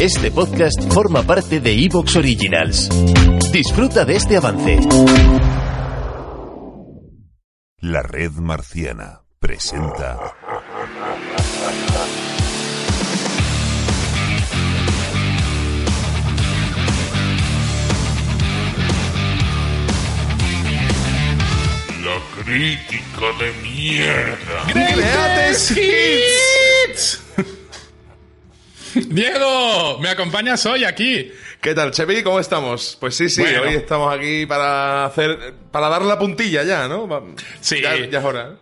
Este podcast forma parte de Evox Originals. Disfruta de este avance. La red marciana presenta. La crítica de mierda. ¡Greatest Hits! Diego, ¿me acompañas hoy aquí? ¿Qué tal, Chepi? ¿Cómo estamos? Pues sí, sí, Bueno. hoy estamos aquí para hacer, para dar la puntilla ya, ¿no? Sí. Ya, ya es hora.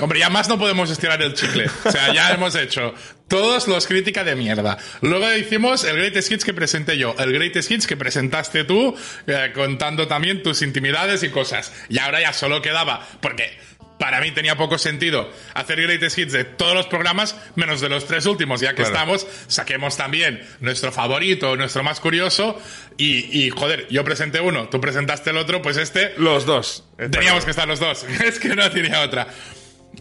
Hombre, ya más no podemos estirar el chicle. O sea, ya hemos hecho todos los crítica de mierda. Luego hicimos el Greatest Hits que presenté yo, el Greatest Hits que presentaste tú, eh, contando también tus intimidades y cosas. Y ahora ya solo quedaba, porque para mí tenía poco sentido hacer Greatest Hits de todos los programas, menos de los tres últimos, ya que Claro. estamos, saquemos también nuestro favorito, nuestro más curioso. Y, y, joder, yo presenté uno, tú presentaste el otro, pues este Los dos. Teníamos que estar los dos. Es que no tenía otra.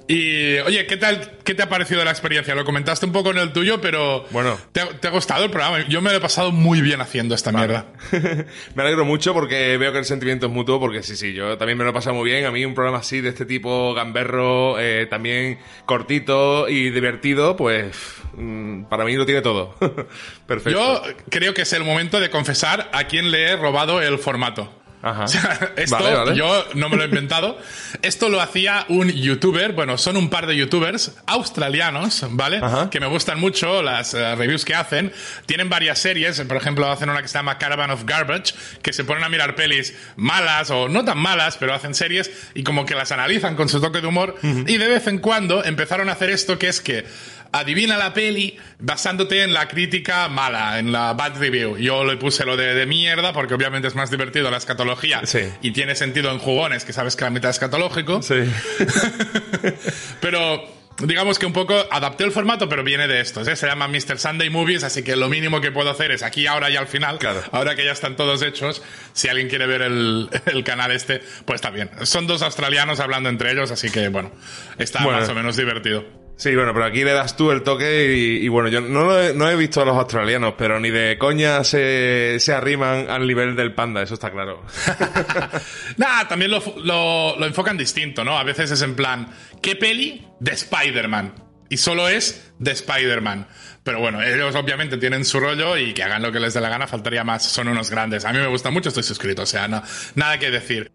Y, oye, ¿qué tal? ¿Qué te ha parecido la experiencia? Lo comentaste un poco en el tuyo, pero. Bueno. ¿Te ha, te ha gustado el programa? Yo me lo he pasado muy bien haciendo esta mierda. Me alegro mucho porque veo que el sentimiento es mutuo, porque sí, sí, yo también me lo he pasado muy bien. A mí un programa así de este tipo, gamberro, eh, también cortito y divertido, pues mm, para mí lo tiene todo. Perfecto. Yo creo que es el momento de confesar a quién le he robado el formato. Ajá. O sea, esto Vale, vale. yo no me lo he inventado. Esto lo hacía un youtuber, bueno, son un par de youtubers australianos, ¿vale? Ajá. Que me gustan mucho las eh, reviews que hacen. Tienen varias series, por ejemplo, hacen una que se llama Caravan of Garbage, que se ponen a mirar pelis malas o no tan malas, pero hacen series y como que las analizan con su toque de humor. Y de vez en cuando empezaron a hacer esto que es que adivina la peli basándote en la crítica mala, en la bad review. Yo le puse lo de, de mierda porque obviamente es más divertido la escatología Sí. y tiene sentido en jugones, que sabes que la mitad es escatológico. Sí. pero digamos que un poco adapté el formato, pero viene de estos. ¿eh? Se llama Mr. Sunday Movies, así que lo mínimo que puedo hacer es aquí, ahora y al final. Claro. Ahora que ya están todos hechos, si alguien quiere ver el, el canal este, pues está bien. Son dos australianos hablando entre ellos, así que bueno, está Bueno. más o menos divertido. Sí, bueno, pero aquí le das tú el toque y, bueno, yo no, lo he, no he visto a los australianos, pero ni de coña se, se arriman al nivel del panda, eso está claro. Nah, también lo, lo, lo enfocan distinto, ¿no? A veces es en plan, ¿qué peli? De Spider-Man. Y solo es de Spider-Man. Pero bueno, ellos obviamente tienen su rollo y que hagan lo que les dé la gana, faltaría más. Son unos grandes. A mí me gusta mucho, estoy suscrito, o sea, no, nada que decir.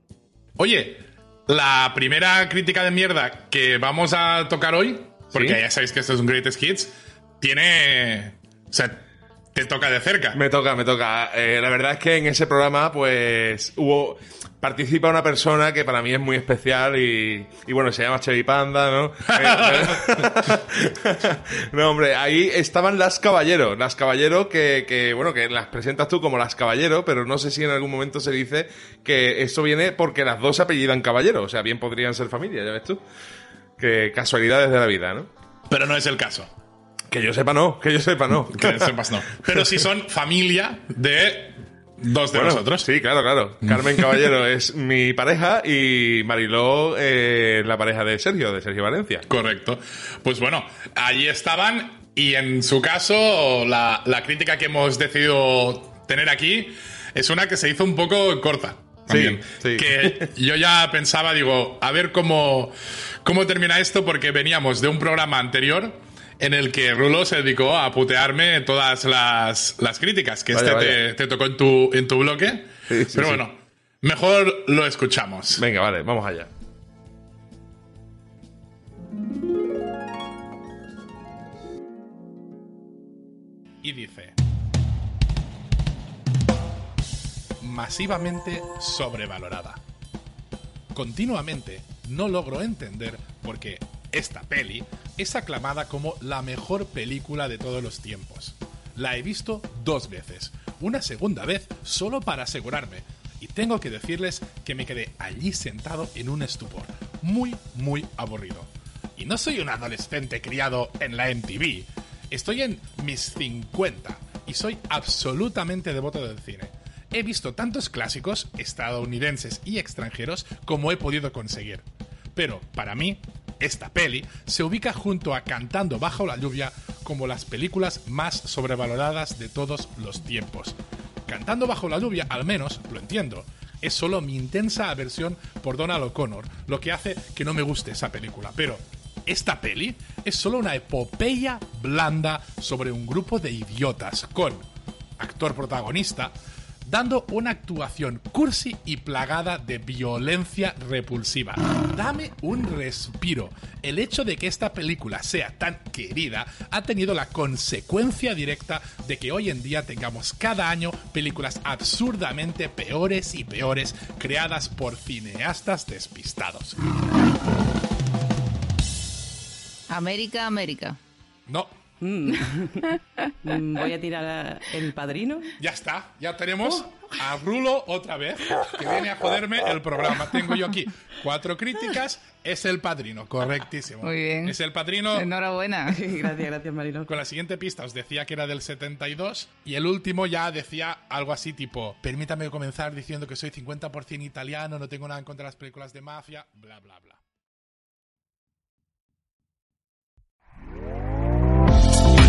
Oye, la primera crítica de mierda que vamos a tocar hoy, porque ¿Sí? ya sabéis que esto es un Greatest Hits, tiene... O sea, te toca de cerca. Me toca, me toca. Eh, la verdad es que en ese programa, pues, hubo. Participa una persona que para mí es muy especial y, y bueno, se llama Chevy Panda, ¿no? Eh, no, hombre, ahí estaban las Caballero. Las Caballero que, que, bueno, que las presentas tú como las Caballero, pero no sé si en algún momento se dice que eso viene porque las dos se apellidan Caballero. O sea, bien podrían ser familia, ya ves tú. Que casualidades de la vida, ¿no? Pero no es el caso. Que yo sepa no, que yo sepa no. Que sepas no. Pero sí son familia de dos de Bueno, nosotros. Sí, claro, claro. Carmen Caballero es mi pareja y Mariló eh, la pareja de Sergio, de Sergio Valencia. Correcto. Pues bueno, allí estaban y en su caso la, la crítica que hemos decidido tener aquí es una que se hizo un poco corta. También. sí. Que yo ya pensaba, digo, a ver cómo, cómo termina esto porque veníamos de un programa anterior en el que Rulo se dedicó a putearme todas las, las críticas, que Vaya, este vaya. te, te tocó en tu, en tu bloque. Sí, sí, Pero sí. bueno, mejor lo escuchamos. Venga, vale, vamos allá. y dice masivamente sobrevalorada. Continuamente no logro entender por qué esta peli es aclamada como la mejor película de todos los tiempos. La he visto dos veces, una segunda vez solo para asegurarme, y tengo que decirles que me quedé allí sentado en un estupor, muy, muy aburrido. Y no soy un adolescente criado en la MTV, estoy en mis 50 y soy absolutamente devoto del cine. He visto tantos clásicos estadounidenses y extranjeros como he podido conseguir. Pero, para mí, esta peli se ubica junto a Cantando bajo la lluvia como las películas más sobrevaloradas de todos los tiempos. Cantando bajo la lluvia, al menos, lo entiendo, es solo mi intensa aversión por Donald O'Connor, lo que hace que no me guste esa película. Pero esta peli es solo una epopeya blanda sobre un grupo de idiotas con actor protagonista dando una actuación cursi y plagada de violencia repulsiva. Dame un respiro. El hecho de que esta película sea tan querida ha tenido la consecuencia directa de que hoy en día tengamos cada año películas absurdamente peores y peores creadas por cineastas despistados. América, América. No, Mm, Voy a tirar a- el padrino. Ya está, ya tenemos a Rulo otra vez, que viene a joderme el programa. Tengo yo aquí cuatro críticas, es el padrino, correctísimo. Muy bien. Es el padrino. Enhorabuena. Gracias, gracias, Marino. Con la siguiente pista os decía que era del 72 y el último ya decía algo así tipo, permítame comenzar diciendo que soy 50% italiano, no tengo nada en contra de las películas de mafia, bla, bla, bla.